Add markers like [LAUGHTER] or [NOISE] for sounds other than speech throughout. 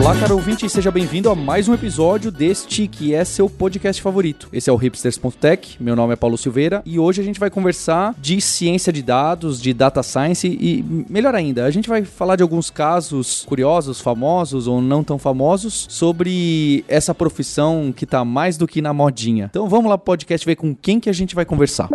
Olá, caro ouvinte, seja bem-vindo a mais um episódio deste que é seu podcast favorito. Esse é o hipsters.tech, meu nome é Paulo Silveira e hoje a gente vai conversar de ciência de dados, de data science e, melhor ainda, a gente vai falar de alguns casos curiosos, famosos ou não tão famosos sobre essa profissão que tá mais do que na modinha. Então vamos lá pro podcast ver com quem que a gente vai conversar.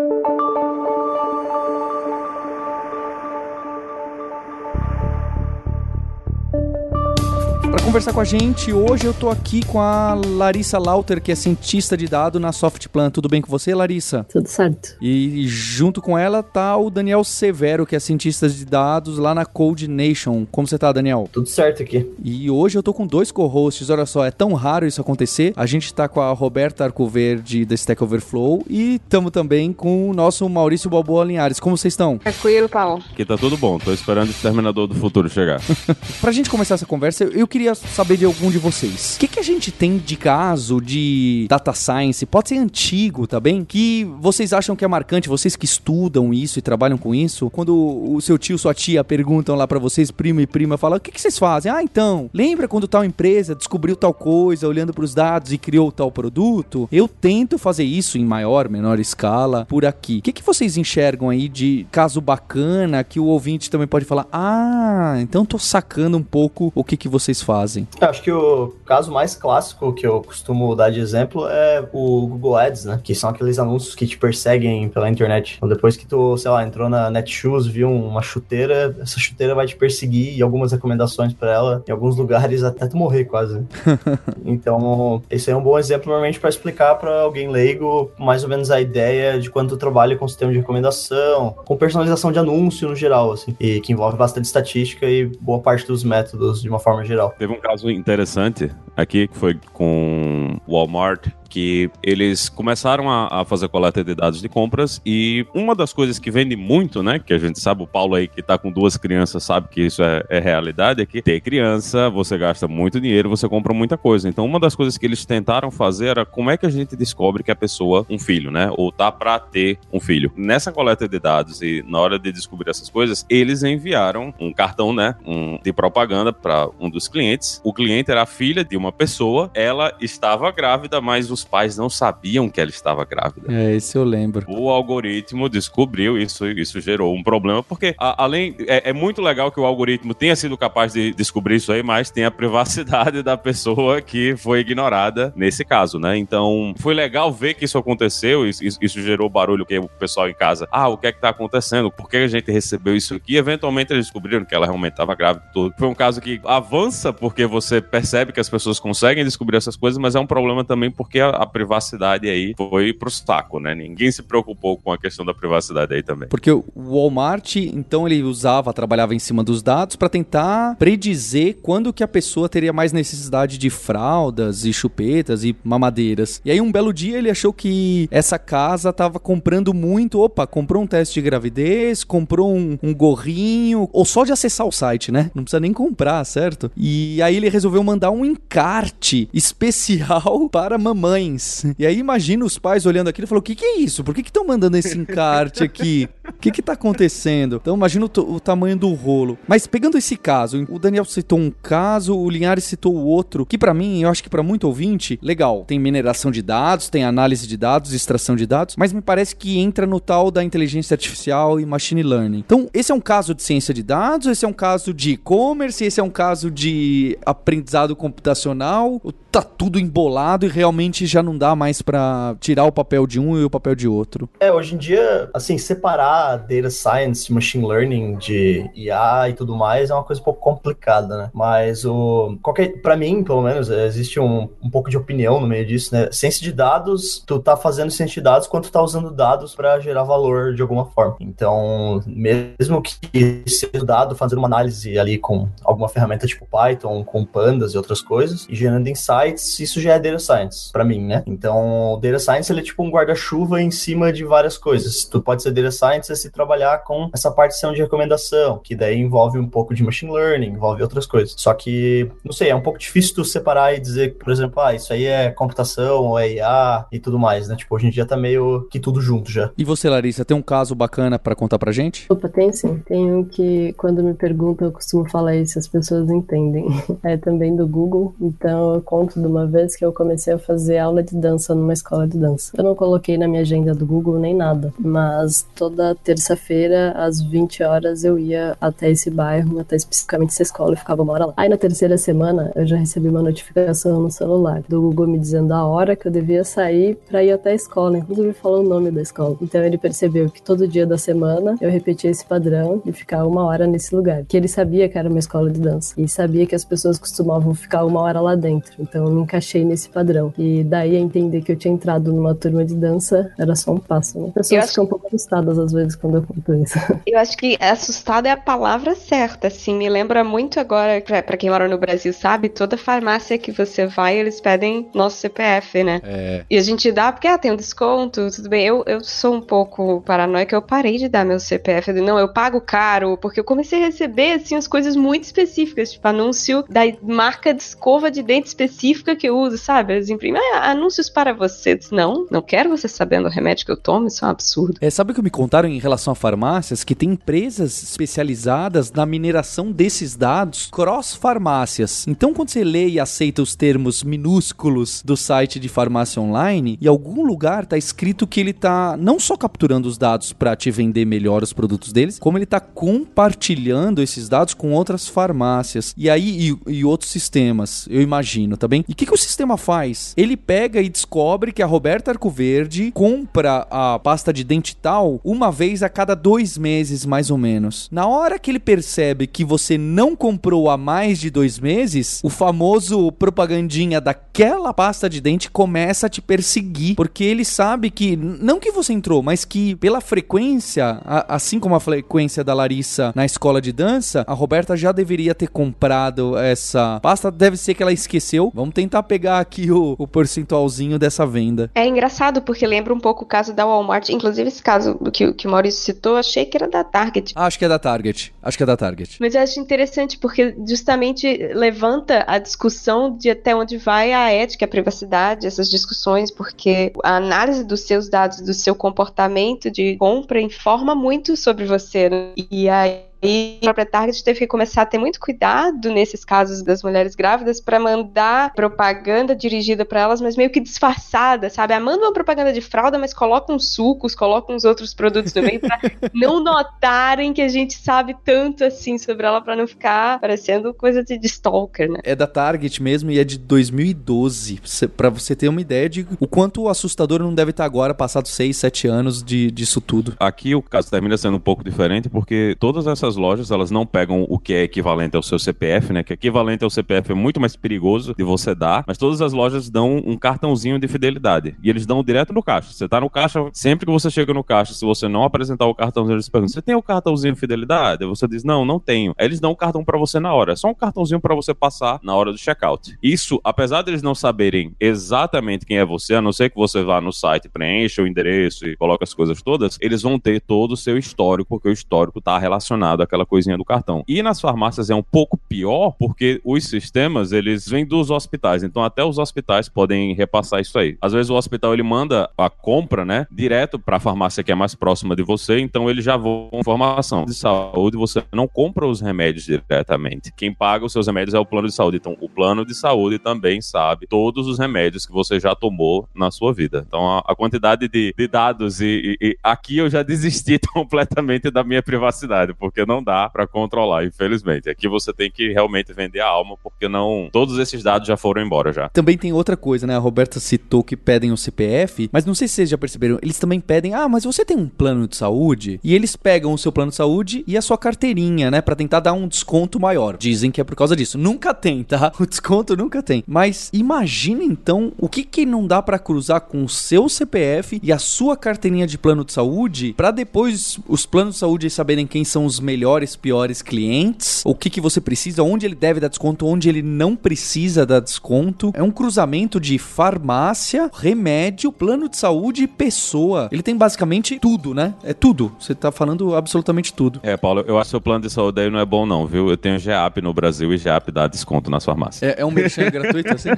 Conversar com a gente. Hoje eu tô aqui com a Larissa Lauter, que é cientista de dado na Softplan. Tudo bem com você, Larissa? Tudo certo. E junto com ela tá o Daniel Severo, que é cientista de dados lá na Code Nation. Como você tá, Daniel? Tudo certo aqui. E hoje eu tô com dois co-hosts. Olha só, é tão raro isso acontecer. A gente tá com a Roberta Arcoverde da Stack Overflow e estamos também com o nosso Maurício Balboa Linhares. Como vocês estão? Tranquilo, Paulo. Aqui tá tudo bom. Tô esperando o Exterminador do Futuro chegar. [LAUGHS] pra gente começar essa conversa, eu queria saber de algum de vocês. O que, que a gente tem de caso de data science? Pode ser antigo, tá bem? Que vocês acham que é marcante, vocês que estudam isso e trabalham com isso, quando o seu tio, sua tia perguntam lá para vocês, primo e prima, falam: o que, que vocês fazem? Ah, então, lembra quando tal empresa descobriu tal coisa, olhando para os dados e criou tal produto? Eu tento fazer isso em maior, menor escala por aqui. O que, que vocês enxergam aí de caso bacana que o ouvinte também pode falar: ah, então tô sacando um pouco o que, que vocês fazem? Eu acho que o caso mais clássico que eu costumo dar de exemplo é o Google Ads, né? Que são aqueles anúncios que te perseguem pela internet. Então, depois que tu, sei lá, entrou na Netshoes, viu uma chuteira, essa chuteira vai te perseguir e algumas recomendações para ela, em alguns lugares até tu morrer quase. [LAUGHS] então, esse é um bom exemplo normalmente para explicar para alguém leigo mais ou menos a ideia de quando tu trabalha com sistema de recomendação, com personalização de anúncio no geral, assim, e que envolve bastante estatística e boa parte dos métodos de uma forma geral. Teve um caso interessante aqui que foi com Walmart que eles começaram a, a, fazer coleta de dados de compras e uma das coisas que vende muito, né, que a gente sabe, o Paulo aí que tá com duas crianças sabe que isso é, é realidade, é que ter criança, você gasta muito dinheiro, você compra muita coisa. Então, uma das coisas que eles tentaram fazer era como é que a gente descobre que a pessoa, um filho, né, ou tá pra ter um filho. Nessa coleta de dados e na hora de descobrir essas coisas, eles enviaram um cartão, né, um, de propaganda para um dos clientes. O cliente era a filha de uma pessoa, ela estava grávida, mas os pais não sabiam que ela estava grávida. É, isso eu lembro. O algoritmo descobriu isso, isso gerou um problema, porque a, além é, é, muito legal que o algoritmo tenha sido capaz de descobrir isso aí, mas tem a privacidade da pessoa que foi ignorada nesse caso, né? Então, foi legal ver que isso aconteceu, isso, isso gerou barulho que o pessoal em casa, ah, o que é que tá acontecendo? Por que a gente recebeu isso aqui? Eventualmente eles descobriram que ela realmente estava grávida tudo. Foi um caso que avança porque você percebe que as pessoas conseguem descobrir essas coisas, mas é um problema também porque a, privacidade aí foi pro saco, né? Ninguém se preocupou com a questão da privacidade aí também. Porque o Walmart, então, ele usava, trabalhava em cima dos dados para tentar predizer quando que a pessoa teria mais necessidade de fraldas e chupetas e mamadeiras. E aí, um belo dia, ele achou que essa casa tava comprando muito. Opa, comprou um teste de gravidez, comprou um, um gorrinho, ou só de acessar o site, né? Não precisa nem comprar, certo? E aí ele resolveu mandar um encarte especial [LAUGHS] para mamãe mães. E aí imagina os pais olhando aquilo e falando: o que, que é isso? Por que estão mandando esse encarte aqui? O [LAUGHS] que, que tá acontecendo? Então imagina o, o, tamanho do rolo. Mas pegando esse caso, o Daniel citou um caso, o Linhares citou o outro, que para mim, eu acho que para muito ouvinte, legal, tem mineração de dados, tem análise de dados, extração de dados, mas me parece que entra no tal da inteligência artificial e machine learning. Então, esse é um caso de ciência de dados, esse é um caso de e-commerce, esse é um caso de aprendizado computacional, tá tudo embolado e realmente já não dá mais para tirar o papel de um e o papel de outro. É, hoje em dia, assim, separar data science, machine learning de IA e tudo mais é uma coisa um pouco complicada, né? Mas o qualquer, para mim, pelo menos, existe um, um pouco de opinião no meio disso, né? Ciência de dados, tu tá fazendo ciência de dados quando tu tá usando dados para gerar valor de alguma forma. Então, mesmo que seja dado fazendo uma análise ali com alguma ferramenta tipo Python, com pandas e outras coisas, e gerando insights isso já é data science, para mim, né? Então, data science ele é tipo um guarda-chuva em cima de várias coisas. Tu pode ser data science sites é se trabalhar com essa partição de recomendação, que daí envolve um pouco de machine learning, envolve outras coisas. Só que, não sei, é um pouco difícil tu separar e dizer, por exemplo, ah, isso aí é computação ou é IA e tudo mais, né? Tipo, hoje em dia tá meio que tudo junto já. E você, Larissa, tem um caso bacana para contar pra gente? Opa, tem sim. Tem um que, quando me perguntam, eu costumo falar isso, as pessoas entendem. [LAUGHS] É também do Google, então eu conto de uma vez que eu comecei a fazer aula de dança numa escola de dança. Eu não coloquei na minha agenda do Google nem nada, mas toda terça-feira, às 20 horas, eu ia até esse bairro, até especificamente essa escola e ficava uma hora lá. Aí na terceira semana, eu já recebi uma notificação no celular do Google me dizendo a hora que eu devia sair para ir até a escola, inclusive falou o nome da escola. Então ele percebeu que todo dia da semana eu repetia esse padrão de ficar uma hora nesse lugar, que ele sabia que era uma escola de dança e sabia que as pessoas costumavam ficar uma hora lá dentro. Então eu me encaixei nesse padrão. E daí a entender que eu tinha entrado numa turma de dança era só um passo. Né? As pessoas ficam um pouco assustadas às vezes quando eu conto isso. [LAUGHS] Eu acho que assustada é a palavra certa, assim, me lembra muito agora, para quem mora no Brasil sabe, toda farmácia que você vai, eles pedem nosso CPF, né? É. E a gente dá porque ah, tem um desconto, tudo bem. Eu, eu sou um pouco paranoica, eu parei de dar meu CPF. Eu, não, eu pago caro, porque eu comecei a receber, assim, as coisas muito específicas, tipo anúncio da marca de escova de dente específica que eu uso, sabe? Eles imprimem, ah, anúncios para você. Não, não quero você sabendo o remédio que eu tomo, isso é um absurdo. É, sabe o que me contaram em relação a farmácias? Que tem empresas especializadas na mineração desses dados cross-farmácias. Então, quando você lê e aceita os termos minúsculos do site de farmácia online, em algum lugar tá escrito que ele tá não só capturando os dados para te vender melhor os produtos deles, como ele tá compartilhando esses dados com outras farmácias. E aí, e, e outros sistemas, eu imagino, tá bem? E o que, que o sistema faz? Ele pega e descobre que a Roberta Arcoverde compra a pasta de dente tal uma vez a cada dois meses, mais ou menos. Na hora que ele percebe que você não comprou há mais de dois meses, o famoso propagandinha daquela pasta de dente começa a te perseguir, porque ele sabe que, não que você entrou, mas que pela frequência, a, assim como a frequência da Larissa na escola de dança, a Roberta já deveria ter comprado essa pasta. Deve ser que ela esqueceu. Vamos tentar pegar aqui o, o percentualzinho dessa venda. É engraçado, porque lembra um pouco o caso da Walmart. Inclusive, esse caso que, que o Maurício citou, achei que era da Target. Ah, acho que é da Target. Acho que é da Target. Mas eu acho interessante, porque justamente levanta a discussão de até onde vai a ética, a privacidade, essas discussões, porque a análise dos seus dados, do seu comportamento de compra informa muito sobre você. Né? E aí e a própria Target teve que começar a ter muito cuidado nesses casos das mulheres grávidas para mandar propaganda dirigida para elas, mas meio que disfarçada, sabe? Ah, manda uma propaganda de fralda, mas coloca uns sucos, coloca uns outros produtos no meio para [LAUGHS] não notarem que a gente sabe tanto assim sobre ela para não ficar parecendo coisa de, de stalker, né? É da Target mesmo e é de 2012, para você ter uma ideia de o quanto assustador não deve estar agora, passados 6, 7 anos de, disso tudo. Aqui o caso termina sendo um pouco diferente porque todas essas lojas, elas não pegam o que é equivalente ao seu CPF, né? Que equivalente ao CPF é muito mais perigoso de você dar, mas todas as lojas dão um cartãozinho de fidelidade. E eles dão direto no caixa. Você tá no caixa, sempre que você chega no caixa, se você não apresentar o cartãozinho, eles perguntam: "Você tem o cartãozinho de fidelidade?" Você diz: "Não, não tenho". Aí eles dão um cartão para você na hora. É só um cartãozinho para você passar na hora do checkout. Isso, apesar deles não saberem exatamente quem é você, a não ser que você vá no site, preencha o endereço e coloque as coisas todas, eles vão ter todo o seu histórico, porque o histórico tá relacionado aquela coisinha do cartão. E nas farmácias é um pouco pior, porque os sistemas, eles vêm dos hospitais, então até os hospitais podem repassar isso aí. Às vezes o hospital, ele manda a compra, né, direto para a farmácia que é mais próxima de você, então ele já voa informação de saúde, você não compra os remédios diretamente. Quem paga os seus remédios é o plano de saúde. Então, o plano de saúde também sabe todos os remédios que você já tomou na sua vida. Então, a, a quantidade de, de dados e, e, e aqui eu já desisti [LAUGHS] completamente da minha privacidade, porque não dá para controlar, infelizmente. Aqui você tem que realmente vender a alma, porque não. Todos esses dados já foram embora já. Também tem outra coisa, né? A Roberta citou que pedem o CPF, mas não sei se vocês já perceberam, eles também pedem, ah, mas você tem um plano de saúde? E eles pegam o seu plano de saúde e a sua carteirinha, né? para tentar dar um desconto maior. Dizem que é por causa disso. Nunca tem, tá? [LAUGHS] O desconto nunca tem. Mas imagina então o que que não dá para cruzar com o seu CPF e a sua carteirinha de plano de saúde para depois os planos de saúde saberem quem são os melhores melhores, piores clientes, o que, que você precisa, onde ele deve dar desconto, onde ele não precisa dar desconto. É um cruzamento de farmácia, remédio, plano de saúde e pessoa. Ele tem basicamente tudo, né? É tudo. Você tá falando absolutamente tudo. É, Paulo, eu acho que o plano de saúde aí não é bom não, viu? Eu tenho GEAP no Brasil e GEAP dá desconto nas farmácias. É, é um merchan gratuito assim? [LAUGHS]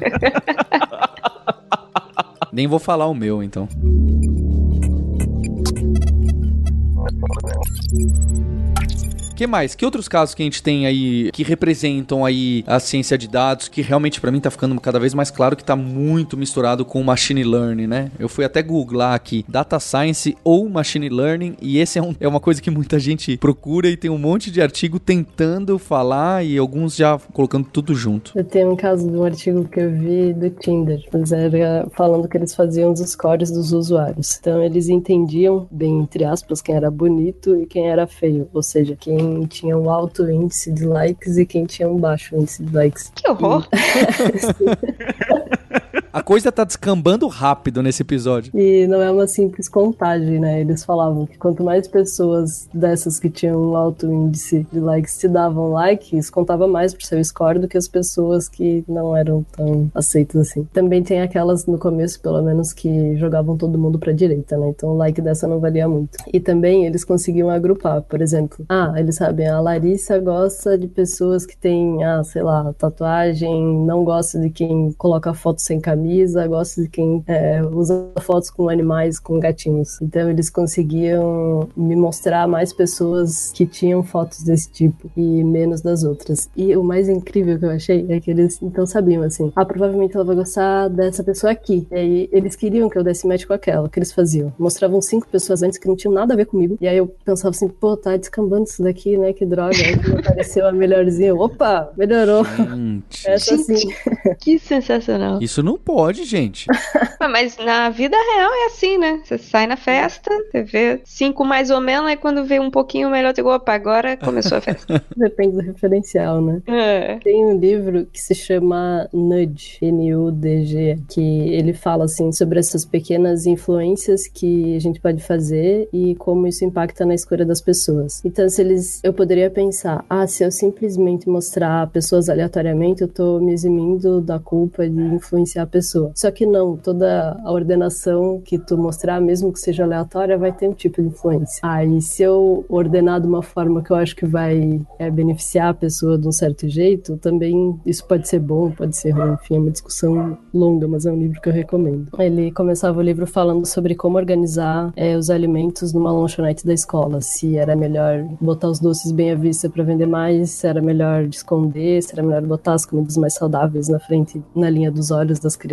Nem vou falar o meu, então. Thank you que mais? Que outros casos que a gente tem aí que representam aí a ciência de dados, que realmente para mim tá ficando cada vez mais claro que tá muito misturado com machine learning, né? Eu fui até googlar aqui data science ou machine learning e esse é, um, é uma coisa que muita gente procura e tem um monte de artigo tentando falar e alguns já colocando tudo junto. Eu tenho um caso de um artigo que eu vi do Tinder, mas era falando que eles faziam os scores dos usuários. Então eles entendiam bem entre aspas quem era bonito e quem era feio, ou seja, quem quem tinha um alto índice de likes e quem tinha um baixo índice de likes. Que horror! [LAUGHS] A coisa tá descambando rápido nesse episódio. E não é uma simples contagem, né? Eles falavam que quanto mais pessoas dessas que tinham um alto índice de likes te davam likes, contava mais pro seu score do que as pessoas que não eram tão aceitas assim. Também tem aquelas no começo, pelo menos, que jogavam todo mundo pra direita, né? Então o like dessa não valia muito. E também eles conseguiam agrupar, por exemplo. Ah, eles sabem, a Larissa gosta de pessoas que têm, ah, sei lá, tatuagem, não gosta de quem coloca foto sem camisa camisa, gosto de quem é, usa fotos com animais, com gatinhos. Então eles conseguiam me mostrar mais pessoas que tinham fotos desse tipo e menos das outras. E o mais incrível que eu achei é que eles então sabiam assim, ah, provavelmente ela vai gostar dessa pessoa aqui. E aí eles queriam que eu desse match com aquela, o que eles faziam? Mostravam cinco pessoas antes que não tinham nada a ver comigo. E aí eu pensava assim, pô, tá descambando isso daqui, né? Que droga. Aí me apareceu a melhorzinha. Opa, melhorou. Gente. Essa sim. Que sensacional. Isso não pode, gente. [LAUGHS] Mas na vida real é assim, né? Você sai na festa, você vê cinco mais ou menos, aí quando vê um pouquinho melhor, você opa, agora começou a festa. [LAUGHS] Depende do referencial, né? É. Tem um livro que se chama Nudge, N-U-D-G, que ele fala, assim, sobre essas pequenas influências que a gente pode fazer e como isso impacta na escolha das pessoas. Então, se eles... Eu poderia pensar, ah, se eu simplesmente mostrar pessoas aleatoriamente, eu tô me eximindo da culpa de influenciar a pessoa. Só que não, toda a ordenação que tu mostrar, mesmo que seja aleatória, vai ter um tipo de influência. Aí, ah, se eu ordenar de uma forma que eu acho que vai é, beneficiar a pessoa de um certo jeito, também isso pode ser bom, pode ser ruim. Enfim, é uma discussão longa, mas é um livro que eu recomendo. Ele começava o livro falando sobre como organizar é, os alimentos numa lanchonete da escola. Se era melhor botar os doces bem à vista para vender mais, se era melhor esconder, se era melhor botar as comidas mais saudáveis na frente, na linha dos olhos das crianças.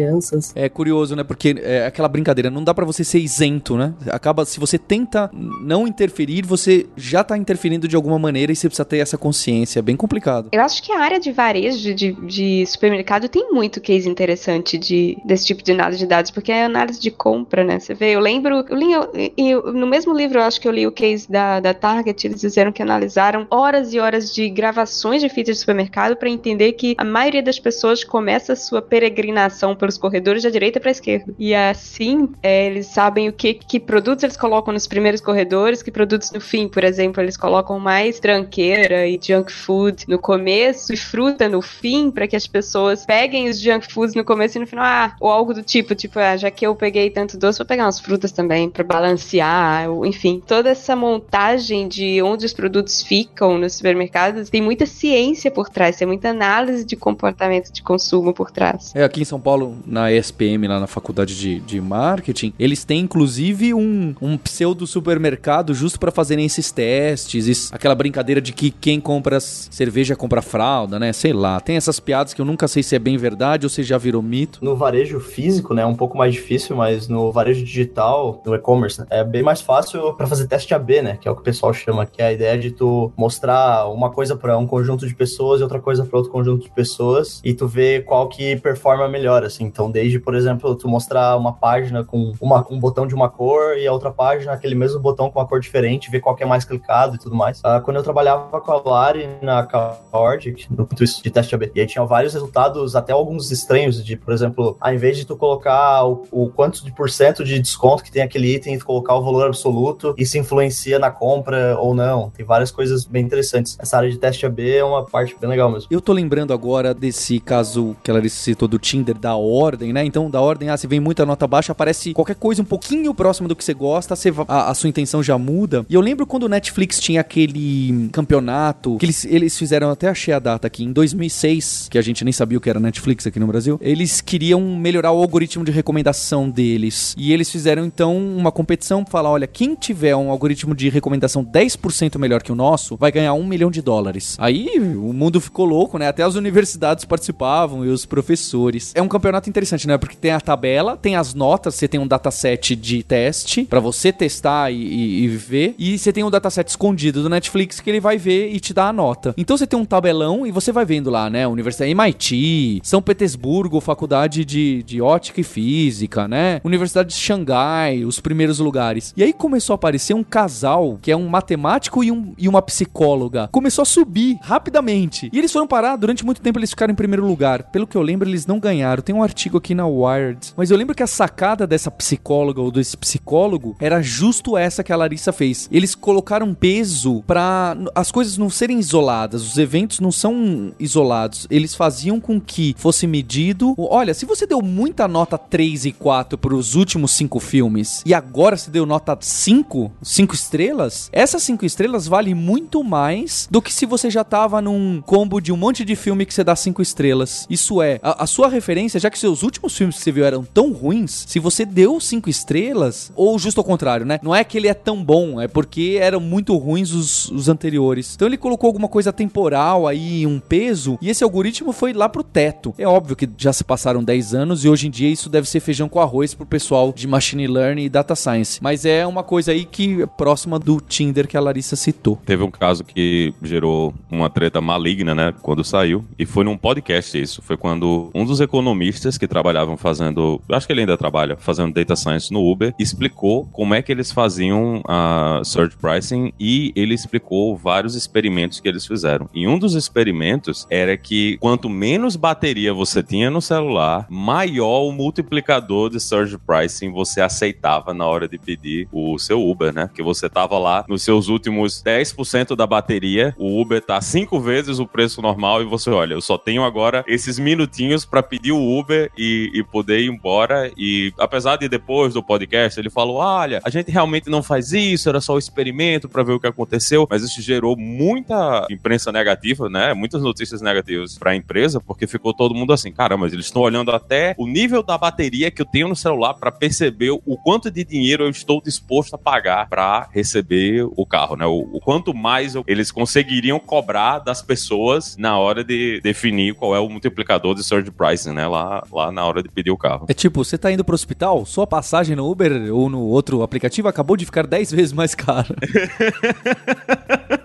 É curioso, né? Porque é aquela brincadeira, não dá para você ser isento, né? Acaba, se você tenta não interferir, você já tá interferindo de alguma maneira e você precisa ter essa consciência. É bem complicado. Eu acho que a área de varejo, de, de supermercado, tem muito case interessante de, desse tipo de análise de dados, porque é análise de compra, né? Você vê, eu lembro, eu li, eu, no mesmo livro, eu acho que eu li o case da, da Target, eles disseram que analisaram horas e horas de gravações de fitas de supermercado para entender que a maioria das pessoas começa a sua peregrinação pelos corredores da direita para a esquerda. E assim, é, eles sabem o que, que produtos eles colocam nos primeiros corredores, que produtos no fim, por exemplo, eles colocam mais tranqueira e junk food no começo e fruta no fim, para que as pessoas peguem os junk foods no começo e no final, ah, ou algo do tipo, tipo, ah, já que eu peguei tanto doce, vou pegar umas frutas também para balancear, enfim, toda essa montagem de onde os produtos ficam nos supermercados tem muita ciência por trás, tem muita análise de comportamento de consumo por trás. É, aqui em São Paulo, na ESPM, lá na faculdade de, de marketing, eles têm inclusive um, um pseudo supermercado justo para fazerem esses testes, isso, aquela brincadeira de que quem compra cerveja compra fralda, né? Sei lá. Tem essas piadas que eu nunca sei se é bem verdade ou se já virou mito. No varejo físico, né, é um pouco mais difícil, mas no varejo digital, no e-commerce, né, é bem mais fácil para fazer teste AB, né, que é o que o pessoal chama, que é a ideia de tu mostrar uma coisa para um conjunto de pessoas e outra coisa para outro conjunto de pessoas e tu ver qual que performa melhor, assim. Então, desde, por exemplo, tu mostrar uma página com uma, um botão de uma cor e a outra página aquele mesmo botão com uma cor diferente, ver qual que é mais clicado e tudo mais. Uh, quando eu trabalhava com a Lari na Cord, no de teste AB, e aí tinha vários resultados, até alguns estranhos, de, por exemplo, ao invés de tu colocar o, o quanto de porcento de desconto que tem aquele item, tu colocar o valor absoluto, isso influencia na compra ou não. Tem várias coisas bem interessantes. Essa área de teste AB é uma parte bem legal mesmo. Eu tô lembrando agora desse caso que ela citou do Tinder, da ordem, né? Então, da ordem, ah, se vem muita nota baixa, aparece qualquer coisa um pouquinho próximo do que você gosta, você, a, a, sua intenção já muda. E eu lembro quando o Netflix tinha aquele campeonato, que eles, eles fizeram, até achei a data aqui, em 2006, que a gente nem sabia o que era Netflix aqui no Brasil, eles queriam melhorar o algoritmo de recomendação deles. E eles fizeram, então, uma competição pra falar, olha, quem tiver um algoritmo de recomendação 10% melhor que o nosso, vai ganhar um milhão de dólares. Aí o mundo ficou louco, né? Até as universidades participavam e os professores. É um campeonato interessante, né? Porque tem a tabela, tem as notas, você tem um dataset de teste para você testar e, e, e, ver, e você tem um dataset escondido do Netflix que ele vai ver e te dá a nota. Então você tem um tabelão e você vai vendo lá, né? Universidade MIT, São Petersburgo, Faculdade de, de Ótica e Física, né? Universidade de Xangai, os primeiros lugares. E aí começou a aparecer um casal que é um matemático e, um, e uma psicóloga. Começou a subir rapidamente. E eles foram parar, durante muito tempo eles ficaram em primeiro lugar. Pelo que eu lembro, eles não ganharam. Tem um artigo aqui na Wired. Mas eu lembro que a sacada dessa psicóloga ou desse psicólogo era justo essa que a Larissa fez. Eles colocaram peso para as coisas não serem isoladas, os eventos não são isolados. Eles faziam com que fosse medido. Olha, se você deu muita nota 3 e 4 para os últimos cinco filmes e agora se deu nota 5, 5 estrelas, essas 5 estrelas valem muito mais do que se você já tava num combo de um monte de filme que você dá 5 estrelas. Isso é, a, a, sua referência, já que seus últimos filmes que você viu eram tão ruins, se você deu 5 estrelas, ou justo ao contrário, né? Não é que ele é tão bom, é porque eram muito ruins os, os anteriores. Então ele colocou alguma coisa temporal aí, um peso, e esse algoritmo foi lá pro teto. É óbvio que já se passaram 10 anos e hoje em dia isso deve ser feijão com arroz pro pessoal de machine learning e data science. Mas é uma coisa aí que é próxima do Tinder que a Larissa citou. Teve um caso que gerou uma treta maligna, né, quando saiu, e foi num podcast isso. Foi quando um dos economistas que trabalhavam fazendo, acho que ele ainda trabalha, fazendo data science no Uber, explicou como é que eles faziam a search pricing e ele explicou vários experimentos que eles fizeram. E um dos experimentos era que quanto menos bateria você tinha no celular, maior o multiplicador de search pricing você aceitava na hora de pedir o seu Uber, né? Que você tava lá nos seus últimos 10% da bateria, o Uber tá cinco vezes o preço normal e você olha, eu só tenho agora esses minutinhos para pedir o Uber e, e, poder ir embora. E apesar de depois do podcast ele falou, olha, a gente realmente não faz isso, era só o experimento para ver o que aconteceu, mas isso gerou muita imprensa negativa, né? Muitas notícias negativas para a empresa, porque ficou todo mundo assim, caramba, eles estão olhando até o nível da bateria que eu tenho no celular para perceber o quanto de dinheiro eu estou disposto a pagar para receber o carro, né? O, o quanto mais eu, eles conseguiriam cobrar das pessoas na hora de definir qual é o multiplicador de surge pricing, né? Lá, lá na hora de pedir o carro. É tipo, você tá indo pro hospital, sua passagem no Uber ou no outro aplicativo acabou de ficar 10 vezes mais cara. [LAUGHS]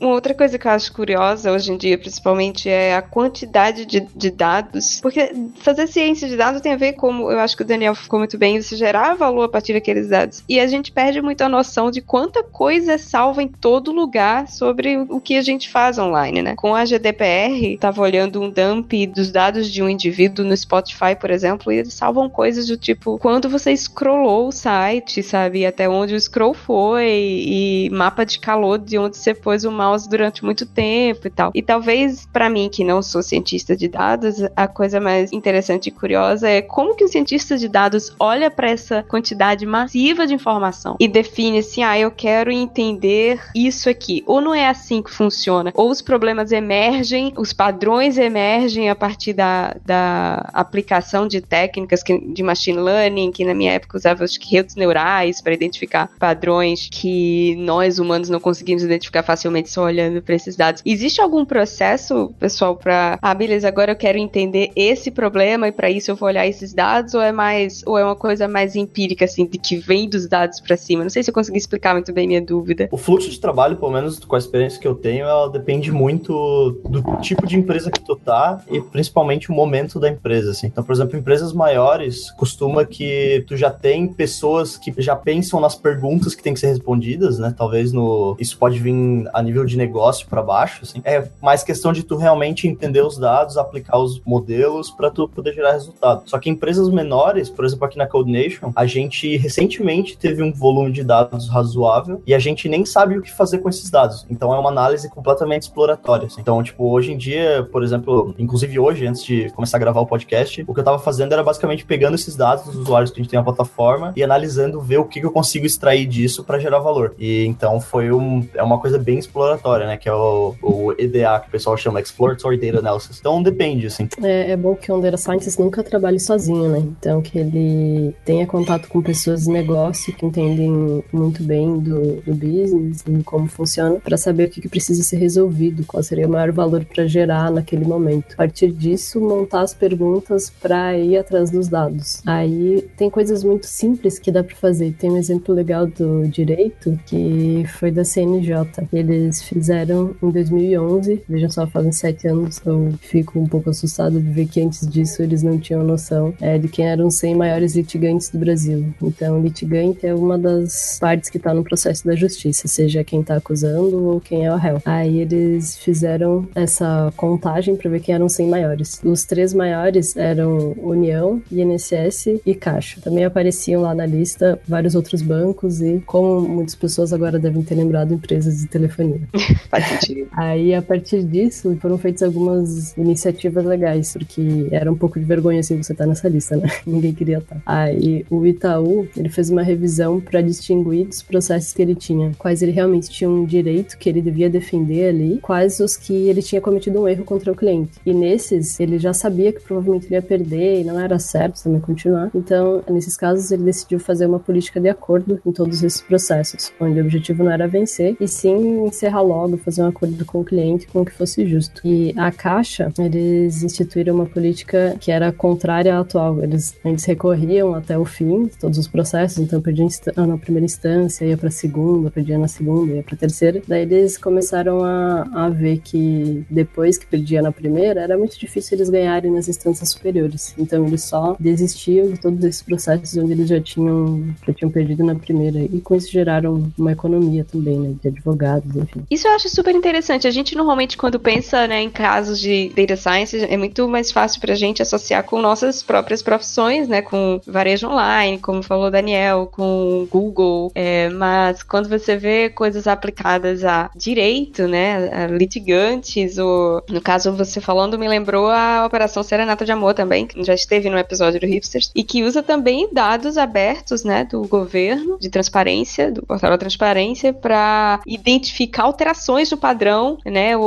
Uma outra coisa que eu acho curiosa hoje em dia, principalmente, é a quantidade de, de, dados. Porque fazer ciência de dados tem a ver com, eu acho que o Daniel ficou muito bem, você gerar valor a partir daqueles dados. E a gente perde muito a noção de quanta coisa é salva em todo lugar sobre o que a gente faz online, né? Com a GDPR, estava olhando um dump dos dados de um indivíduo no Spotify, por exemplo, e eles salvam coisas do tipo quando você scrollou o site, sabe? Até onde o scroll foi, e mapa de calor de onde você pôs o mouse mouse durante muito tempo e tal. E talvez para mim, que não sou cientista de dados, a coisa mais interessante e curiosa é como que o cientista de dados olha para essa quantidade massiva de informação e define assim, ah, eu quero entender isso aqui. Ou não é assim que funciona, ou os problemas emergem, os padrões emergem a partir da, da aplicação de técnicas que, de machine learning, que na minha época usava que redes neurais para identificar padrões que nós humanos não conseguimos identificar facilmente olhando para esses dados. Existe algum processo, pessoal, para ah, beleza, agora eu quero entender esse problema e para isso eu vou olhar esses dados ou é mais ou é uma coisa mais empírica assim, de que vem dos dados para cima? Não sei se eu consegui explicar muito bem minha dúvida. O fluxo de trabalho, pelo menos com a experiência que eu tenho, ela depende muito do tipo de empresa que tu tá e principalmente o momento da empresa, assim. Então, por exemplo, empresas maiores costuma que tu já tem pessoas que já pensam nas perguntas que tem que ser respondidas, né? Talvez no isso pode vir a nível de negócio para baixo, assim. É mais questão de tu realmente entender os dados, aplicar os modelos para tu poder gerar resultado. Só que empresas menores, por exemplo, aqui na Code Nation, a gente recentemente teve um volume de dados razoável e a gente nem sabe o que fazer com esses dados. Então é uma análise completamente exploratória. Assim. Então, tipo, hoje em dia, por exemplo, inclusive hoje, antes de começar a gravar o podcast, o que eu tava fazendo era basicamente pegando esses dados dos usuários que a gente tem na plataforma e analisando, ver o que, que eu consigo extrair disso para gerar valor. E então foi um, é uma coisa bem exploratória, né? Que é o, o EDA, que o pessoal chama Exploratory Data Analysis. Então depende, assim. É, é bom que um Data Scientist nunca trabalhe sozinho, né? Então que ele tenha contato com pessoas de negócio que entendem muito bem do, do business e como funciona, para saber o que, que precisa ser resolvido, qual seria o maior valor para gerar naquele momento. A partir disso, montar as perguntas para ir atrás dos dados. Aí tem coisas muito simples que dá para fazer. Tem um exemplo legal do direito que foi da CNJ. Eles fizeram em 2011, vejam só, fazem sete anos. Eu fico um pouco assustado de ver que antes disso eles não tinham noção é, de quem eram os 100 maiores litigantes do Brasil. Então, litigante é uma das partes que está no processo da justiça, seja quem está acusando ou quem é o réu. Aí eles fizeram essa contagem para ver quem eram os 100 maiores. Os três maiores eram União, INSS e Caixa. Também apareciam lá na lista vários outros bancos e, como muitas pessoas agora devem ter lembrado, empresas de telefonia. [LAUGHS] Faz sentido. Aí, a partir disso, foram feitas algumas iniciativas legais, porque era um pouco de vergonha assim você tá nessa lista, né? [LAUGHS] Ninguém queria estar. Aí, o Itaú, ele fez uma revisão para distinguir dos processos que ele tinha, quais ele realmente tinha um direito que ele devia defender ali, quais os que ele tinha cometido um erro contra o cliente. E nesses, ele já sabia que provavelmente ele ia perder e não era certo também continuar. Então, nesses casos, ele decidiu fazer uma política de acordo em todos esses processos, onde o objetivo não era vencer, e sim encerrar logo, fazer um acordo com o cliente com o que fosse justo. E a Caixa, eles instituíram uma política que era contrária à atual. Eles antes recorriam até o fim de todos os processos, então perdia ah, na primeira instância, ia para a segunda, perdia na segunda, ia para a terceira. Daí eles começaram a, a ver que depois que perdia na primeira, era muito difícil eles ganharem nas instâncias superiores. Então eles só desistiam de todos esses processos onde eles já tinham, já tinham perdido na primeira. E com isso geraram uma economia também, né, de advogados, enfim. Isso eu acho super interessante. A gente normalmente, quando pensa né, em casos de data science, é muito mais fácil para a gente associar com nossas próprias profissões, né, com varejo online, como falou Daniel, com Google. É, mas quando você vê coisas aplicadas a direito, né, a litigantes, ou no caso você falando, me lembrou a Operação Serenata de Amor também, que já esteve no episódio do Hipsters, e que usa também dados abertos, né, do governo, de transparência, do portal da transparência, para identificar alterações no padrão, né, o,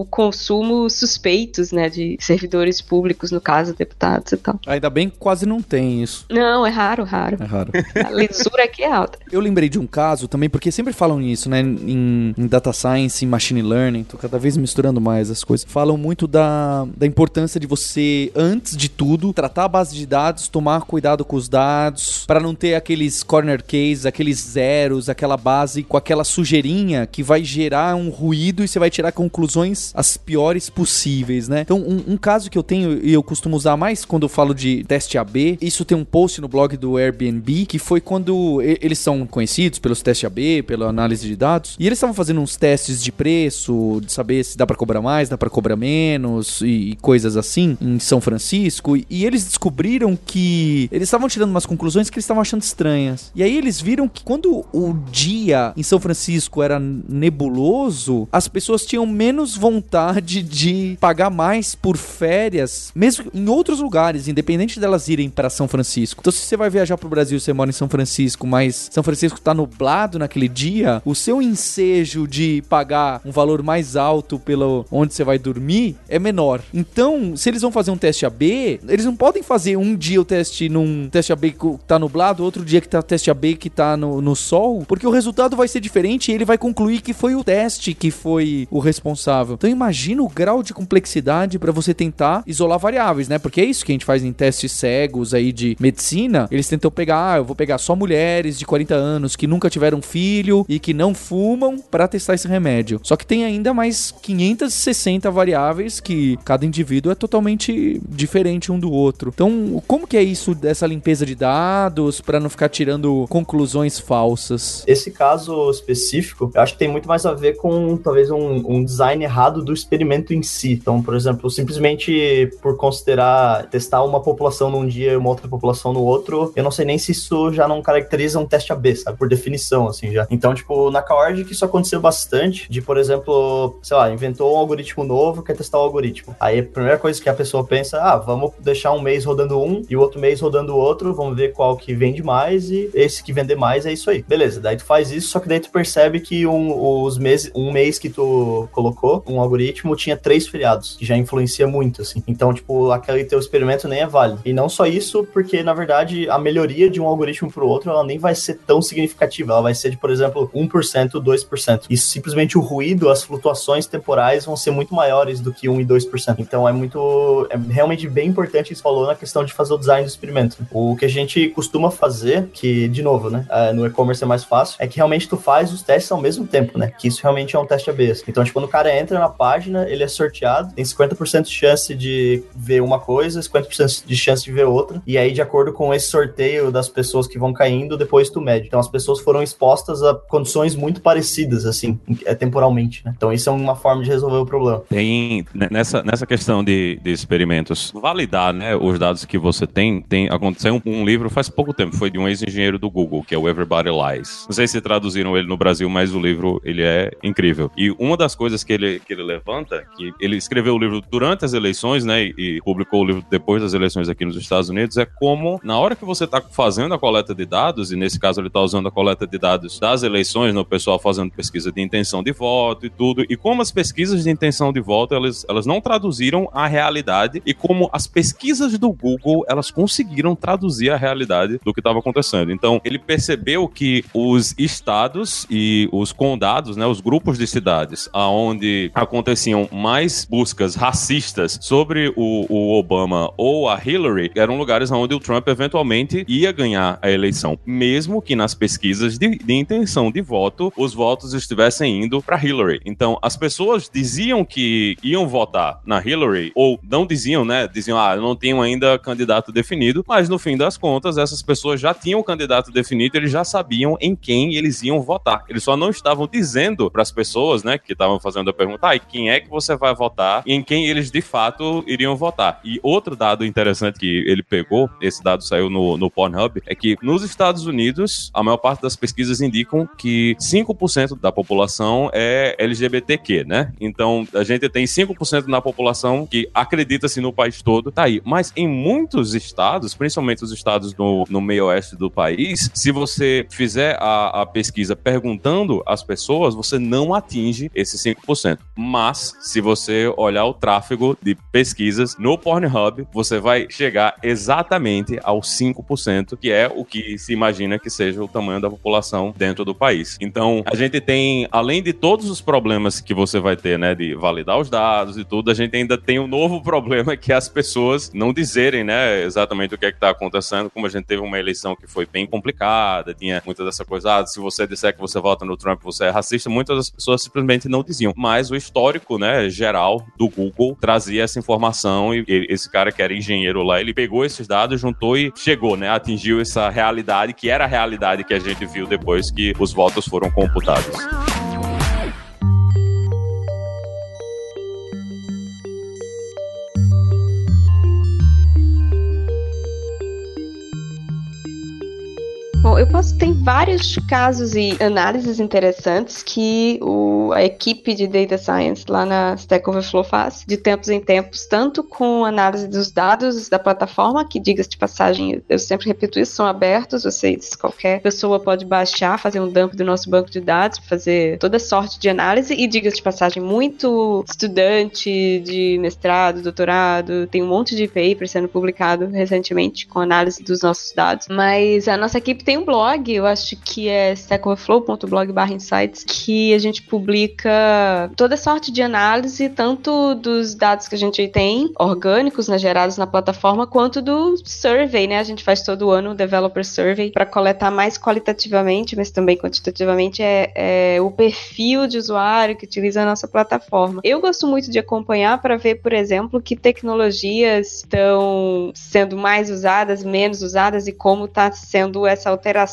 o, consumo suspeitos, né, de servidores públicos, no caso, deputados e tal. Ainda bem que quase não tem isso. Não, é raro, raro. É raro. A lisura aqui é alta. Eu lembrei de um caso também, porque sempre falam nisso, né, em, em data science, em machine learning, tô cada vez misturando mais as coisas. Falam muito da, da importância de você, antes de tudo, tratar a base de dados, tomar cuidado com os dados, para não ter aqueles corner cases, aqueles zeros, aquela base com aquela sujeirinha que vai gerar um ruído e você vai tirar conclusões as piores possíveis, né? Então, um, um caso que eu tenho e eu costumo usar mais quando eu falo de teste AB, isso tem um post no blog do Airbnb, que foi quando eles são conhecidos pelos testes AB, pela análise de dados, e eles estavam fazendo uns testes de preço, de saber se dá para cobrar mais, dá para cobrar menos e, e, coisas assim em São Francisco, e, e eles descobriram que eles estavam tirando umas conclusões que eles estavam achando estranhas. E aí eles viram que quando o dia em São Francisco era nebuloso, as pessoas tinham menos vontade de pagar mais por férias, mesmo em outros lugares, independente delas irem para São Francisco. Então, se você vai viajar pro Brasil, você mora em São Francisco, mas São Francisco tá nublado naquele dia, o seu ensejo de pagar um valor mais alto pelo onde você vai dormir é menor. Então, se eles vão fazer um teste AB, eles não podem fazer um dia o teste num teste AB que tá nublado, outro dia que tá teste AB que tá no, no sol, porque o resultado vai ser diferente e ele vai concluir que foi o teste que foi o responsável. Então imagina o grau de complexidade para você tentar isolar variáveis, né? Porque é isso que a gente faz em testes cegos aí de medicina. Eles tentam pegar, ah, eu vou pegar só mulheres de 40 anos que nunca tiveram filho e que não fumam para testar esse remédio. Só que tem ainda mais 560 variáveis que cada indivíduo é totalmente diferente um do outro. Então, como que é isso dessa limpeza de dados para não ficar tirando conclusões falsas? Esse caso específico, eu acho que tem muito mais a ver com talvez um, um design errado do experimento em si. Então, por exemplo, simplesmente por considerar testar uma população num dia e uma outra população no outro, eu não sei nem se isso já não caracteriza um teste AB, sabe? Por definição, assim, já. Então, tipo, na Coward que isso aconteceu bastante, de, por exemplo, sei lá, inventou um algoritmo novo, quer testar o algoritmo. Aí a primeira coisa que a pessoa pensa, ah, vamos deixar um mês rodando um e o outro mês rodando o outro, vamos ver qual que vende mais e esse que vender mais é isso aí. Beleza, daí tu faz isso, só que daí tu percebe que um, os meses, um mês que tu colocou, um algoritmo tinha três feriados, que já influencia muito, assim. Então, tipo, aquele teu experimento nem é válido. E não só isso, porque, na verdade, a melhoria de um algoritmo pro outro, ela nem vai ser tão significativa. Ela vai ser de, por exemplo, 1%, 2%. E simplesmente o ruído, as flutuações temporais vão ser muito maiores do que 1 e 2%. Então, é muito... É realmente bem importante isso falou na questão de fazer o design do experimento. O que a gente costuma fazer, que, de novo, né, é, no e-commerce é mais fácil, é que realmente tu faz os testes ao mesmo tempo, né? Que isso realmente é um teste AB. Então, tipo, quando o cara entra na página, ele é sorteado, tem 50% de chance de ver uma coisa, 50% de chance de ver outra, e aí, de acordo com esse sorteio das pessoas que vão caindo, depois tu mede. Então, as pessoas foram expostas a condições muito parecidas, assim, é, temporalmente, né? Então, isso é uma forma de resolver o problema. Tem, né, nessa, nessa questão de, de experimentos, validar, né, os dados que você tem, tem aconteceu um, um livro faz pouco tempo, foi de um ex-engenheiro do Google, que é o Everybody Lies. Não sei se traduziram ele no Brasil, mas o livro, ele é incrível. E uma das coisas que ele, que ele levanta, que ele escreveu o livro durante as eleições, né, e publicou o livro depois das eleições aqui nos Estados Unidos, é como, na hora que você está fazendo a coleta de dados, e nesse caso ele está usando a coleta de dados das eleições, no né, pessoal fazendo pesquisa de intenção de voto e tudo, e como as pesquisas de intenção de voto, elas, elas não traduziram a realidade, e como as pesquisas do Google, elas conseguiram traduzir a realidade do que estava acontecendo. Então, ele percebeu que os estados e os condados, né, os grupos de cidades, aonde aconteciam mais buscas racistas sobre o, o Obama ou a Hillary, eram lugares onde o Trump eventualmente ia ganhar a eleição, mesmo que nas pesquisas de, de intenção de voto os votos estivessem indo para Hillary. Então, as pessoas diziam que iam votar na Hillary ou não diziam, né? Diziam, ah, não tenho ainda candidato definido, mas no fim das contas, essas pessoas já tinham o candidato definido, eles já sabiam em quem eles iam votar. Eles só não estavam dizendo para as pessoas, né, que estavam fazendo a pergunta, ah, quem é que você vai votar e em quem eles de fato iriam votar. E outro dado interessante que ele pegou, esse dado saiu no, no Pornhub, é que nos Estados Unidos, a maior parte das pesquisas indicam que 5% da população é LGBTQ, né? Então, a gente tem 5% na população que acredita-se no país todo, tá aí. Mas em muitos estados, principalmente os estados no, no meio oeste do país, se você fizer a, a pesquisa perguntando às pessoas, você não atinge esse 5%. Mas, se você olhar o tráfego de pesquisas no Pornhub, você vai chegar exatamente aos 5%, que é o que se imagina que seja o tamanho da população dentro do país. Então, a gente tem, além de todos os problemas que você vai ter, né, de validar os dados e tudo, a gente ainda tem um novo [LAUGHS] problema que é as pessoas não dizerem, né, exatamente o que é que tá acontecendo, como a gente teve uma eleição que foi bem complicada, tinha muita dessa coisa, ah, se você disser que você vota no Trump, você é racista, muitas das pessoas simplesmente não diziam. Mas o histórico, né, geral do Google trazia essa informação e esse cara que era engenheiro lá, ele pegou esses dados, juntou e chegou, né, atingiu essa realidade que era a realidade que a gente viu depois que os votos foram computados. Eu posso. Tem vários casos e análises interessantes que o, a equipe de Data Science lá na Stack Overflow faz de tempos em tempos, tanto com análise dos dados da plataforma, que diga-se de passagem, eu sempre repito isso, são abertos, vocês, qualquer pessoa pode baixar, fazer um dump do nosso banco de dados, fazer toda sorte de análise, e diga-se de passagem, muito estudante de mestrado, doutorado, tem um monte de paper sendo publicado recentemente com análise dos nossos dados, mas a nossa equipe tem um um blog, eu acho que é stackoverflow.blog/insights, que a gente publica toda sorte de análise, tanto dos dados que a gente tem, orgânicos, né, gerados na plataforma, quanto do survey, né? A gente faz todo ano o Developer Survey para coletar mais qualitativamente, mas também quantitativamente, é, é, o perfil de usuário que utiliza a nossa plataforma. Eu gosto muito de acompanhar para ver, por exemplo, que tecnologias estão sendo mais usadas, menos usadas e como está sendo essa alteração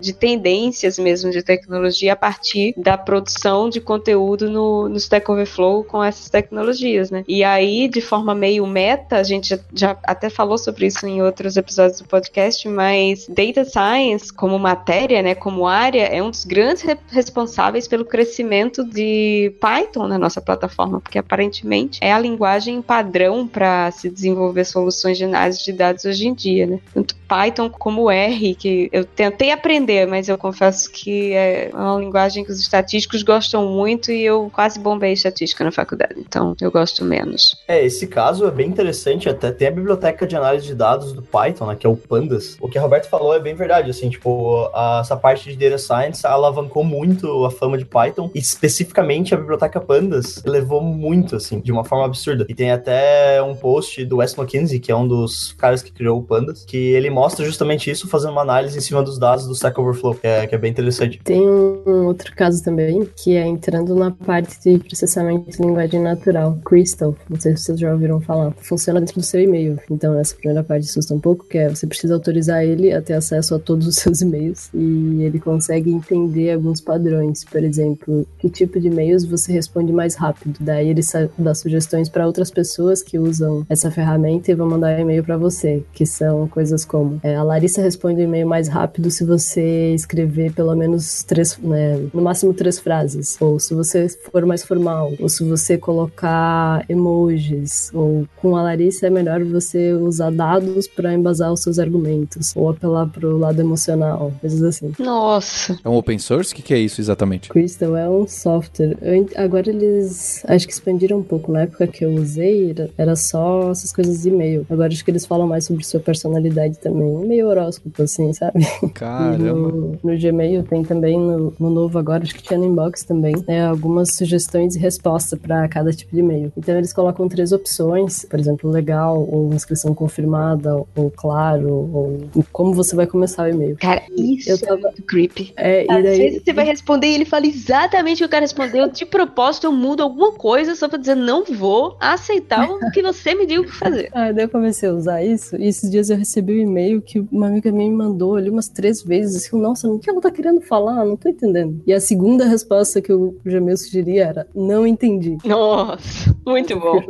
de tendências mesmo de tecnologia a partir da produção de conteúdo no, no Stack Overflow com essas tecnologias, né? E aí, de forma meio meta, a gente já, já até falou sobre isso em outros episódios do podcast, mas Data Science como matéria, né, como área, é um dos grandes re responsáveis pelo crescimento de Python na nossa plataforma, porque aparentemente é a linguagem padrão para se desenvolver soluções de análise de dados hoje em dia, né? Tanto Python como R, que eu tentei aprender, mas eu confesso que é uma linguagem que os estatísticos gostam muito e eu quase bombei estatística na faculdade, então eu gosto menos. É, esse caso é bem interessante, até tem a biblioteca de análise de dados do Python, né, que é o Pandas. O que a Roberto falou é bem verdade, assim, tipo, a, essa parte de data science alavancou muito a fama de Python, e especificamente a biblioteca Pandas levou muito, assim, de uma forma absurda. E tem até um post do Wes McKinsey, que é um dos caras que criou o Pandas, que ele mostra justamente isso fazendo uma análise em cima dos dados do Stack Overflow, que é, que é bem interessante. Tem um outro caso também, que é entrando na parte de processamento de linguagem natural, Crystal, não sei se vocês já ouviram falar. Funciona dentro do seu e-mail, então essa primeira parte assusta um pouco, que é você precisa autorizar ele a ter acesso a todos os [LAUGHS] seus e-mails e ele consegue entender alguns padrões, por exemplo, que tipo de e-mails você responde mais rápido. Daí ele dá sugestões para outras pessoas que usam essa ferramenta e vão mandar e-mail para você, que são coisas como é, a Larissa responde o e-mail mais rápido se você escrever pelo menos três, né, no máximo três frases, ou se você for mais formal, ou se você colocar emojis, ou com a Larissa é melhor você usar dados para embasar os seus argumentos, ou apelar pro lado emocional, coisas assim. Nossa. É um open source? O que, que é isso exatamente? Crystal é um software. Agora eles acho que expandiram um pouco. Na época que eu usei, era só essas coisas de e-mail. Agora acho que eles falam mais sobre sua personalidade também. Meio horóscopo, assim, sabe? [LAUGHS] Caramba. No, no, Gmail tem também, no, no, novo agora, acho que tinha no inbox também, né, algumas sugestões e resposta para cada tipo de e-mail. Então eles colocam três opções, por exemplo, legal, ou inscrição confirmada, ou claro, ou como você vai começar o e-mail. Cara, isso eu tava... é muito creepy. É, Às daí... vezes você vai responder e ele fala exatamente o que o cara respondeu. De propósito, eu mudo alguma coisa só pra dizer não vou aceitar o que você me deu pra fazer. [LAUGHS] Ah, daí eu comecei a usar isso, e esses dias eu recebi um e-mail que uma amiga minha me mandou ali umas três vezes, assim, nossa, o que ela tá querendo falar? Não tô entendendo. E a segunda resposta que o Gmail sugeria era, não entendi. Nossa, muito bom.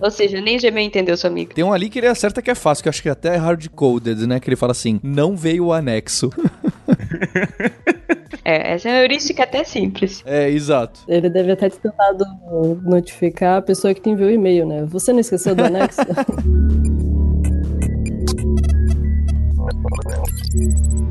Ou seja, nem o Gmail entendeu sua amiga. Tem um ali que ele acerta que é fácil, que eu acho que é até hard-coded, né? Que ele fala assim, não veio o anexo. [LAUGHS] É, essa é uma heurística até simples. É, exato. Ele deve até ter tentado notificar a pessoa que te enviou o e-mail, né? Você não esqueceu do anexo? [LAUGHS]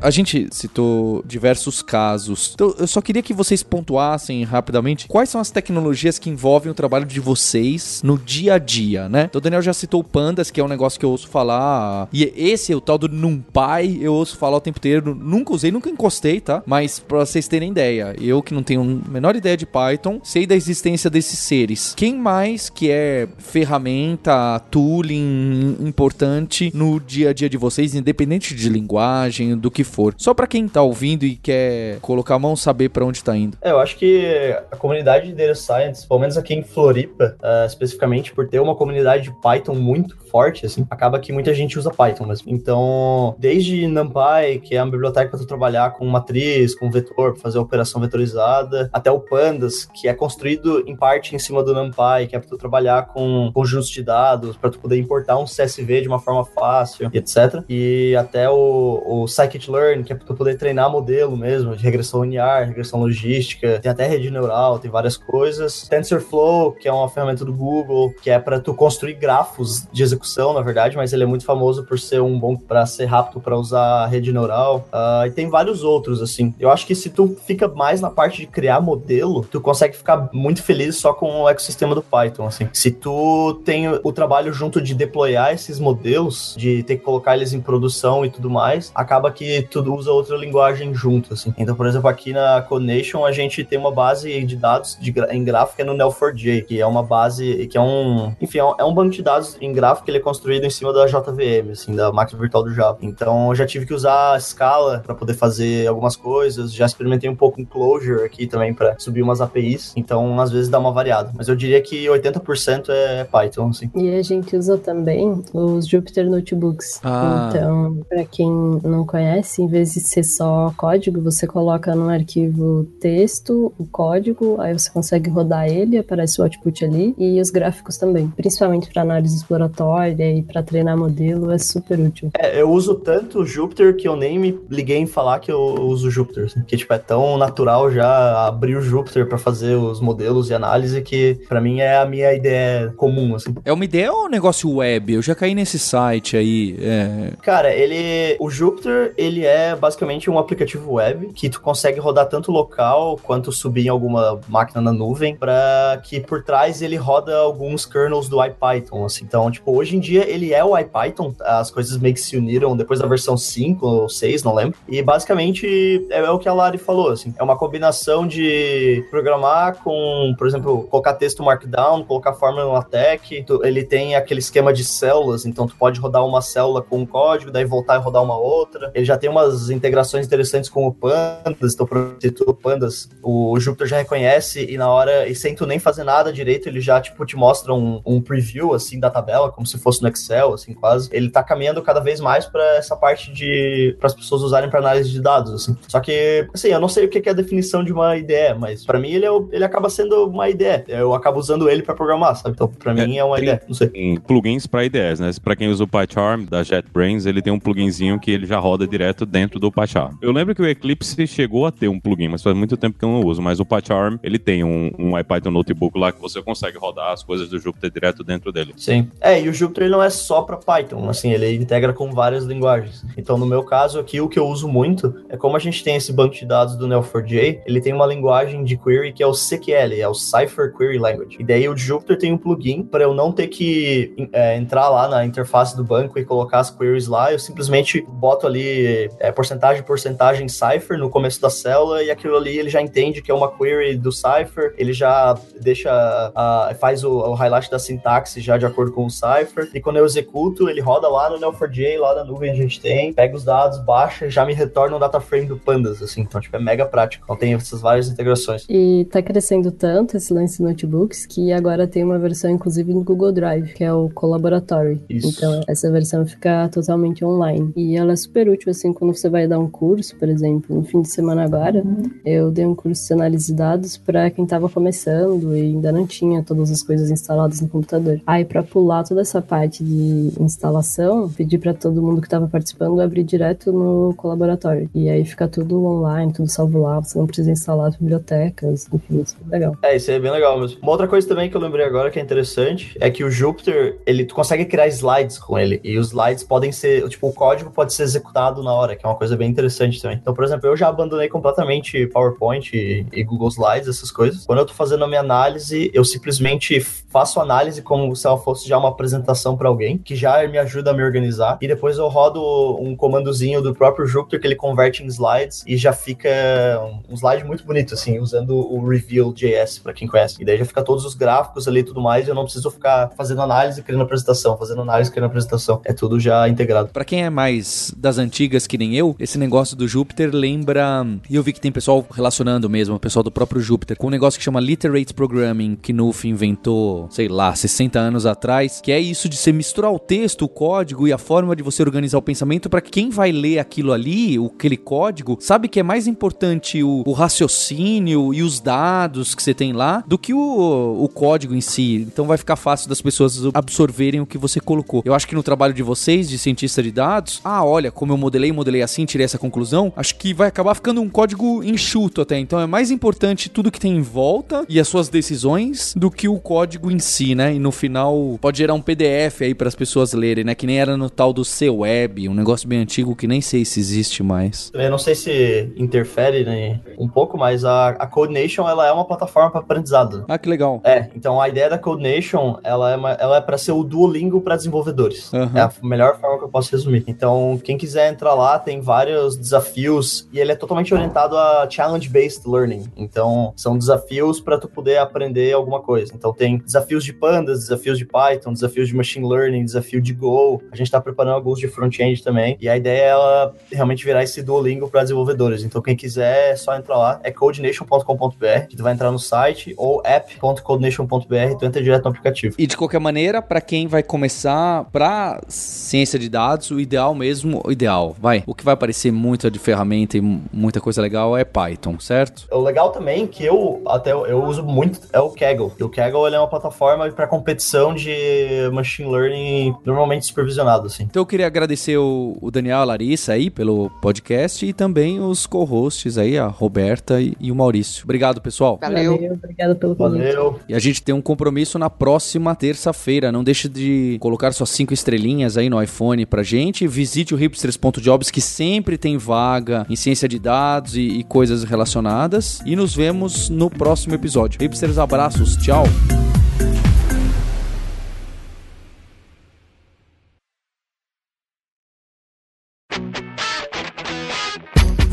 A gente citou diversos casos. Então, eu só queria que vocês pontuassem rapidamente quais são as tecnologias que envolvem o trabalho de vocês no dia a dia, né? Então, o Daniel já citou o Pandas, que é um negócio que eu ouço falar. E esse, o tal do NumPy, eu ouço falar o tempo inteiro. Nunca usei, nunca encostei, tá? Mas pra vocês terem ideia, eu que não tenho a menor ideia de Python, sei da existência desses seres. Quem mais que é ferramenta, tooling importante no dia a dia de vocês, independente de linguagem, do que for. Só para quem tá ouvindo e quer colocar a mão, saber para onde tá indo. É, eu acho que a comunidade de Data Science, pelo menos aqui em Floripa, uh, especificamente por ter uma comunidade de Python muito forte, assim, acaba que muita gente usa Python mesmo. Então, desde NumPy, que é uma biblioteca para trabalhar com matriz, com vetor, para fazer operação vetorizada, até o Pandas, que é construído em parte em cima do NumPy, que é para tu trabalhar com conjuntos de dados, para tu poder importar um CSV de uma forma fácil, etc. E até o, o Scikit-learn Que é para poder treinar modelo mesmo, de regressão linear, regressão logística, tem até rede neural, tem várias coisas. TensorFlow, que é uma ferramenta do Google, que é para tu construir grafos de execução, na verdade, mas ele é muito famoso por ser um bom para ser rápido para usar rede neural. Uh, e tem vários outros assim. Eu acho que se tu fica mais na parte de criar modelo, tu consegue ficar muito feliz só com o ecossistema do Python, assim. Se tu tem o trabalho junto de deployar esses modelos, de ter que colocar eles em produção e tudo mais, acaba que tu usa outra linguagem junto, assim. Então, por exemplo, aqui na Conation a gente tem uma base de dados de, em gráfica no Neo4j, que é uma base, que é um, enfim, é um banco de dados em gráfico que ele é construído em cima da JVM, assim, da máquina virtual do Java. Então, eu já tive que usar Scala para poder fazer algumas coisas, já experimentei um pouco em Clojure aqui também para subir umas APIs, então às vezes dá uma variada. Mas eu diria que 80% é Python, assim. E a gente usa também os Jupyter Notebooks. Ah. Então, para quem não conhece, em vez de ser só código, você coloca no arquivo texto, o código, aí você consegue rodar ele, aparece o output ali, e os gráficos também. Principalmente para análise exploratória e para treinar modelo, é super útil. É, eu uso tanto o Jupyter que eu nem me liguei em falar que eu uso Jupyter, assim, que tipo, é tão natural já abrir o Jupyter para fazer os modelos e análise que para mim é a minha ideia comum, assim. É uma ideia ou um negócio web? Eu já caí nesse site aí. É... Cara, ele. O Jupyter, ele é basicamente um aplicativo web que tu consegue rodar tanto local quanto subir em alguma máquina na nuvem, para que por trás ele roda alguns kernels do IPython, assim. Então, tipo, hoje em dia ele é o IPython, as coisas meio que se uniram depois da versão 5 ou 6, não lembro. E basicamente é, é o que a Lari falou, assim. É uma combinação de programar com, por exemplo, colocar texto markdown, colocar fórmula no LaTeX. Ele tem aquele esquema de células, então tu pode rodar uma célula com um código, daí voltar e rodar uma outra. Ele já tem umas integrações interessantes com o Pandas, então, exemplo, o Pandas, o Jupyter já reconhece e na hora, e sem tu nem fazer nada direito, ele já, tipo, te mostra um, um preview, assim, da tabela, como se fosse no Excel, assim, quase. Ele tá caminhando cada vez mais para essa parte de, para as pessoas usarem para análise de dados, assim. Só que, assim, eu não sei o que é a definição de uma ideia, mas para mim ele, é, ele acaba sendo uma ideia. Eu acabo usando ele para programar, sabe? Então, para mim é, é uma tem, ideia, não sei. Tem plugins para ideias, né? Para quem usa o PyCharm da JetBrains, ele tem um pluginzinho que ele já roda direto dentro do PyCharm. Eu lembro que o Eclipse chegou a ter um plugin, mas faz muito tempo que eu não uso, mas o PyCharm, ele tem um, um IPython notebook lá que você consegue rodar as coisas do Jupyter direto dentro dele. Sim. É, e o Jupyter ele não é só para Python, assim, ele integra com várias linguagens. Então, no meu caso aqui, o que eu uso muito é como a gente tem esse banco de dados do Neo4j, ele tem uma linguagem de query que é o CQL, é o Cipher Query Language. E daí o Jupyter tem um plugin para eu não ter que é, entrar lá na interface do banco e colocar as queries lá, eu simplesmente boto ali é, porcentagem porcentagem Cipher no começo da célula e aquilo ali ele já entende que é uma query do Cipher, ele já deixa, a, faz o, o highlight da sintaxe já de acordo com o Cipher, e quando eu executo, ele roda lá no Neo4j, lá na nuvem a gente tem, pega os dados, baixa e já me retorna um data frame do Pandas, assim, então, tipo, é mega prático. Então tem essas várias integrações. E tá crescendo tanto esse lance de notebooks que agora tem uma versão, inclusive, no Google Drive, que é o Collaboratory. Isso. Então, essa versão fica totalmente online. E ela é super útil, assim, quando você vai dar um curso, por exemplo, no fim de semana agora, uhum. eu dei um curso de análise de dados para quem tava começando e ainda não tinha todas as coisas instaladas no computador. Aí, para pular toda essa parte de instalação, pedi para todo mundo que estava participando abrir direto no colaboratório. E aí fica tudo online, tudo salvo lá, você não precisa instalar as bibliotecas, enfim, isso é legal. É, isso é bem legal mesmo. Uma outra coisa também que eu lembrei agora que é interessante é que o Jupyter, ele tu consegue criar slides com ele. E os slides podem ser, tipo, o código pode ser executado na hora, que é uma coisa bem interessante também. Então, por exemplo, eu já abandonei completamente PowerPoint e, e Google Slides, essas coisas. Quando eu tô fazendo a minha análise, eu simplesmente faço análise como se ela fosse já uma apresentação para alguém, que já me ajuda a me organizar. E depois eu rodo um comandozinho do próprio Jupyter que ele converte em slides e já fica um slide muito bonito, assim, usando o Reveal.js, para quem conhece. E daí já fica todos os gráficos ali e tudo mais, e eu não preciso ficar fazendo análise, criando apresentação, fazendo análise, criando apresentação. É tudo já integrado. Para quem é mais das antigas que nem eu, esse negócio do Jupyter lembra. E eu vi que tem pessoal relacionando mesmo, o pessoal do próprio Jupyter, com um negócio que chama Literate Programming, que Nuff inventou, sei lá, 60 anos atrás, que é isso de você misturar o texto, o código e a forma de você organizar o pensamento para que quem vai ler aquilo ali, aquele código, sabe que é mais importante o, o raciocínio e os dados que você tem lá do que o, o código em si. Então vai ficar fácil das pessoas absorverem o que você colocou. Eu acho que no trabalho de vocês, de cientista de dados, ah, olha, como eu modelei, modelei assim, tirei essa conclusão, acho que vai acabar ficando um código enxuto até. Então é mais importante tudo que tem em volta e as suas decisões do que o código em si, né? E no final pode gerar um PDF aí para as pessoas lerem, né? Que nem era no tal do C-Web, um negócio bem antigo que nem sei se existe mais. Eu não sei se interfere né, um pouco, mas a, a Codenation ela é uma plataforma para aprendizado. Ah, que legal. É, então a ideia da Codenation ela é, uma, ela é para ser o Duolingo para desenvolvedores. Uhum. É a melhor forma que eu posso resumir. Então, quem quiser entrar lá, tem vários desafios e ele é totalmente orientado a challenge-based learning. Então, são desafios para tu poder aprender alguma coisa. Então, tem desafios de pandas, desafios de Python, desafios de machine learning, desafio de Go. A gente está preparando alguns de front-end também. E a ideia é ela realmente virar esse Duolingo para desenvolvedores. Então, quem quiser, é só entrar lá. É codenation.com.br, que tu vai entrar no site, ou app.codenation.br, tu entra direto no aplicativo. E de qualquer maneira, para quem vai começar para ciência de dados, o ideal mesmo, o ideal, vai. O que vai aparecer muito de ferramenta e muita coisa legal é Python, certo? O legal também que eu até eu uso muito é o Kaggle. E o Kaggle ele é uma plataforma para competição de machine learning normalmente supervisionado assim. Então eu queria agradecer o, o Daniel, a Larissa aí pelo podcast e também os co-hosts aí, a Roberta e, e, o Maurício. Obrigado, pessoal. Valeu. Valeu obrigado pelo convite. Valeu. E a gente tem um compromisso na próxima terça-feira. Não deixe de colocar suas cinco estrelinhas aí no iPhone pra gente. Visite o hipsters.jobs que sempre tem vaga em ciência de dados e, e coisas relacionadas. E nos vemos no próximo episódio. Hipsters, abraços. Tchau.